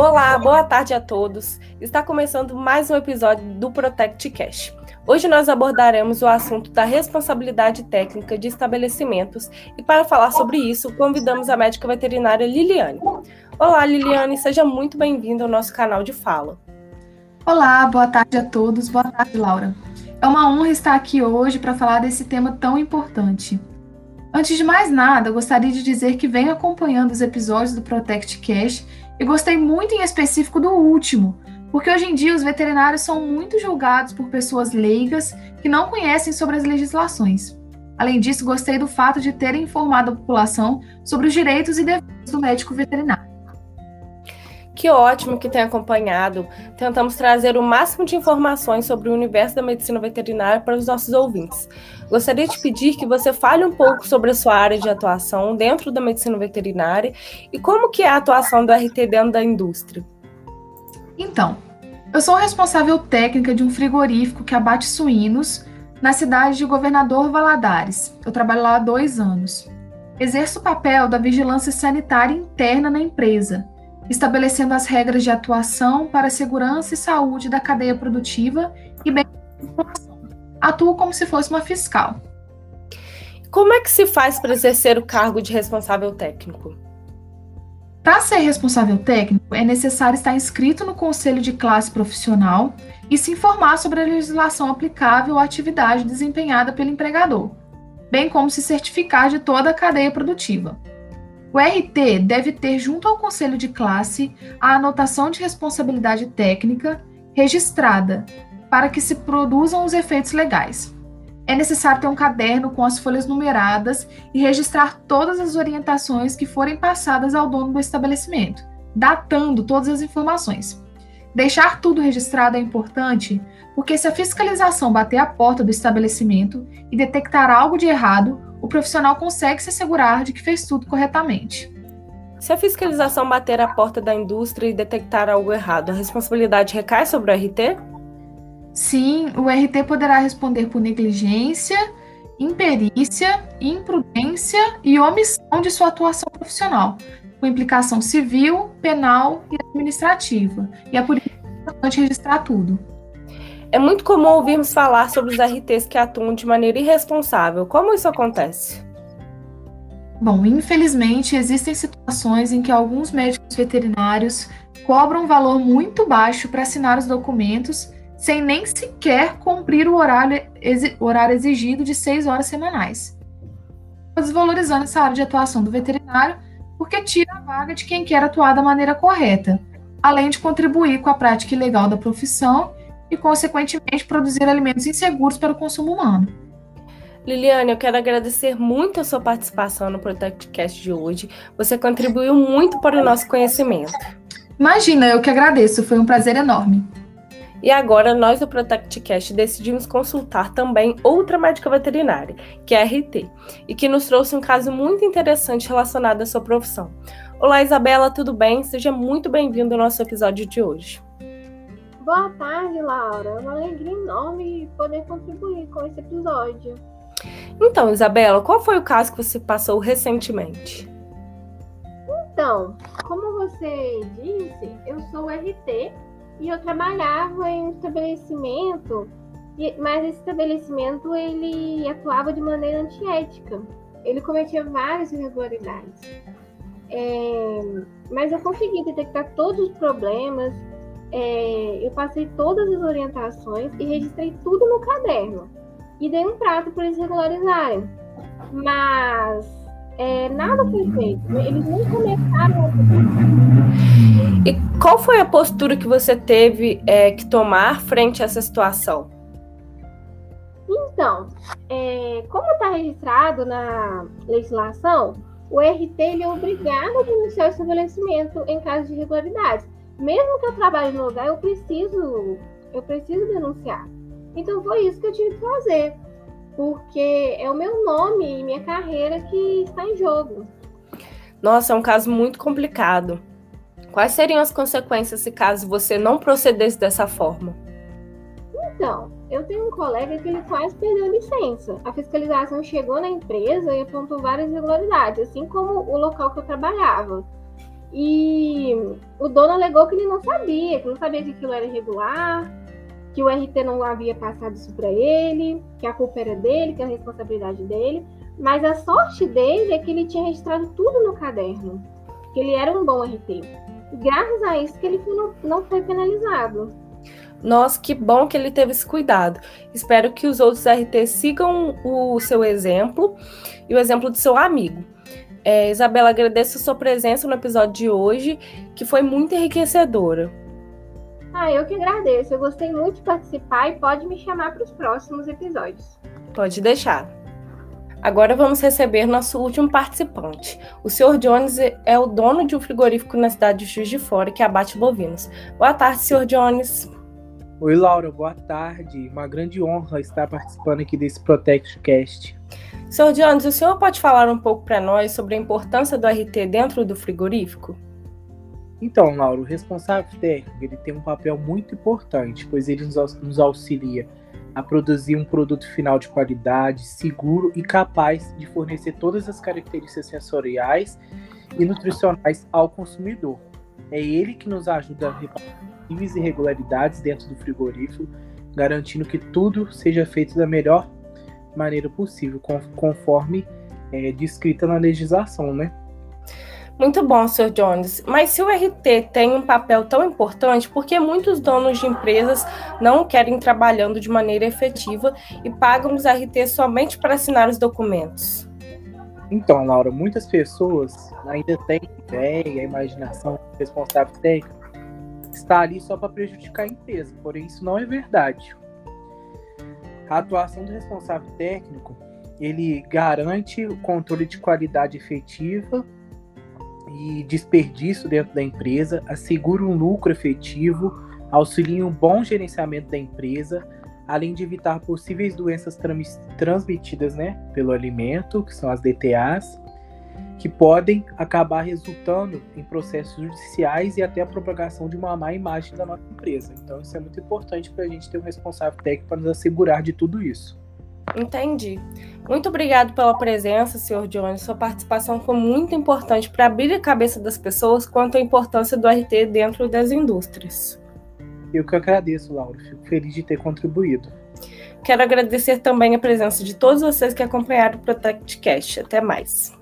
Olá, boa tarde a todos. Está começando mais um episódio do Protect Cash. Hoje nós abordaremos o assunto da responsabilidade técnica de estabelecimentos e para falar sobre isso, convidamos a médica veterinária Liliane. Olá, Liliane, seja muito bem-vinda ao nosso canal de fala. Olá, boa tarde a todos. Boa tarde, Laura. É uma honra estar aqui hoje para falar desse tema tão importante. Antes de mais nada, gostaria de dizer que venho acompanhando os episódios do Protect Cash e gostei muito em específico do último, porque hoje em dia os veterinários são muito julgados por pessoas leigas que não conhecem sobre as legislações. Além disso, gostei do fato de terem informado a população sobre os direitos e deveres do médico veterinário. Que ótimo que tem acompanhado. Tentamos trazer o máximo de informações sobre o universo da medicina veterinária para os nossos ouvintes. Gostaria de pedir que você fale um pouco sobre a sua área de atuação dentro da medicina veterinária e como que é a atuação do RT dentro da indústria. Então, eu sou responsável técnica de um frigorífico que abate suínos na cidade de Governador Valadares. Eu trabalho lá há dois anos. Exerço o papel da vigilância sanitária interna na empresa, estabelecendo as regras de atuação para a segurança e saúde da cadeia produtiva e bem Atuo como se fosse uma fiscal. Como é que se faz para exercer o cargo de responsável técnico? Para ser responsável técnico, é necessário estar inscrito no conselho de classe profissional e se informar sobre a legislação aplicável à atividade desempenhada pelo empregador, bem como se certificar de toda a cadeia produtiva. O RT deve ter junto ao conselho de classe a anotação de responsabilidade técnica registrada para que se produzam os efeitos legais. É necessário ter um caderno com as folhas numeradas e registrar todas as orientações que forem passadas ao dono do estabelecimento, datando todas as informações. Deixar tudo registrado é importante porque, se a fiscalização bater a porta do estabelecimento e detectar algo de errado, profissional consegue se assegurar de que fez tudo corretamente. Se a fiscalização bater a porta da indústria e detectar algo errado, a responsabilidade recai sobre o RT? Sim, o RT poderá responder por negligência, imperícia, imprudência e omissão de sua atuação profissional, com implicação civil, penal e administrativa. E é por isso que é importante registrar tudo. É muito comum ouvirmos falar sobre os RTs que atuam de maneira irresponsável. Como isso acontece? Bom, infelizmente existem situações em que alguns médicos veterinários cobram um valor muito baixo para assinar os documentos sem nem sequer cumprir o horário, horário exigido de seis horas semanais. Desvalorizando essa área de atuação do veterinário, porque tira a vaga de quem quer atuar da maneira correta, além de contribuir com a prática ilegal da profissão e, consequentemente, produzir alimentos inseguros para o consumo humano. Liliane, eu quero agradecer muito a sua participação no ProtectCast de hoje. Você contribuiu muito para o nosso conhecimento. Imagina, eu que agradeço, foi um prazer enorme. E agora nós do ProtectCast decidimos consultar também outra médica veterinária, que é a RT, e que nos trouxe um caso muito interessante relacionado à sua profissão. Olá, Isabela, tudo bem? Seja muito bem-vindo ao nosso episódio de hoje. Boa tarde, Laura. É uma alegria enorme poder contribuir com esse episódio. Então, Isabela, qual foi o caso que você passou recentemente? Então, como você disse, eu sou RT e eu trabalhava em um estabelecimento, mas esse estabelecimento ele atuava de maneira antiética. Ele cometia várias irregularidades. É, mas eu consegui detectar todos os problemas, é, eu passei todas as orientações e registrei tudo no caderno. E dei um prato para eles regularizarem. Mas é, nada foi feito. Eles nem começaram a E qual foi a postura que você teve é, que tomar frente a essa situação? Então, é, como está registrado na legislação, o RT é obrigado a denunciar o estabelecimento em caso de irregularidades. Mesmo que eu trabalhe no lugar, eu preciso, eu preciso denunciar. Então foi isso que eu tive que fazer porque é o meu nome e minha carreira que está em jogo. Nossa, é um caso muito complicado. Quais seriam as consequências se caso você não procedesse dessa forma? Então, eu tenho um colega que ele quase perdeu a licença. A fiscalização chegou na empresa e apontou várias irregularidades, assim como o local que eu trabalhava. E o dono alegou que ele não sabia, que não sabia que aquilo era irregular, que o RT não havia passado isso para ele, que a culpa era dele, que a responsabilidade dele. Mas a sorte dele é que ele tinha registrado tudo no caderno, que ele era um bom RT. Graças a isso que ele não, não foi penalizado. Nossa, que bom que ele teve esse cuidado. Espero que os outros RT sigam o seu exemplo e o exemplo do seu amigo. É, Isabela, agradeço a sua presença no episódio de hoje, que foi muito enriquecedora. Ah, eu que agradeço. Eu gostei muito de participar e pode me chamar para os próximos episódios. Pode deixar. Agora vamos receber nosso último participante. O Sr. Jones é o dono de um frigorífico na cidade de Juiz de Fora que abate bovinos. Boa tarde, Sr. Jones. Oi, Laura, boa tarde. Uma grande honra estar participando aqui desse ProtectCast. Sr. Jones, o senhor pode falar um pouco para nós sobre a importância do RT dentro do frigorífico? Então, Laura, o responsável técnico ele tem um papel muito importante, pois ele nos auxilia a produzir um produto final de qualidade, seguro e capaz de fornecer todas as características sensoriais e nutricionais ao consumidor. É ele que nos ajuda a reparar irregularidades dentro do frigorífico, garantindo que tudo seja feito da melhor maneira possível, conforme é, descrita na legislação, né? Muito bom, Sr. Jones. Mas se o RT tem um papel tão importante, por que muitos donos de empresas não querem trabalhando de maneira efetiva e pagam os RT somente para assinar os documentos? Então, Laura, muitas pessoas ainda têm ideia, a imaginação responsável técnico está ali só para prejudicar a empresa, porém isso não é verdade. A atuação do responsável técnico, ele garante o controle de qualidade efetiva e desperdício dentro da empresa, assegura um lucro efetivo, auxilia um bom gerenciamento da empresa, além de evitar possíveis doenças transmitidas né, pelo alimento, que são as DTAs, que podem acabar resultando em processos judiciais e até a propagação de uma má imagem da nossa empresa. Então, isso é muito importante para a gente ter um responsável técnico para nos assegurar de tudo isso. Entendi. Muito obrigado pela presença, senhor Jones. Sua participação foi muito importante para abrir a cabeça das pessoas quanto à importância do RT dentro das indústrias. Eu que agradeço, Laura. Fico feliz de ter contribuído. Quero agradecer também a presença de todos vocês que acompanharam o ProtectCast. Até mais.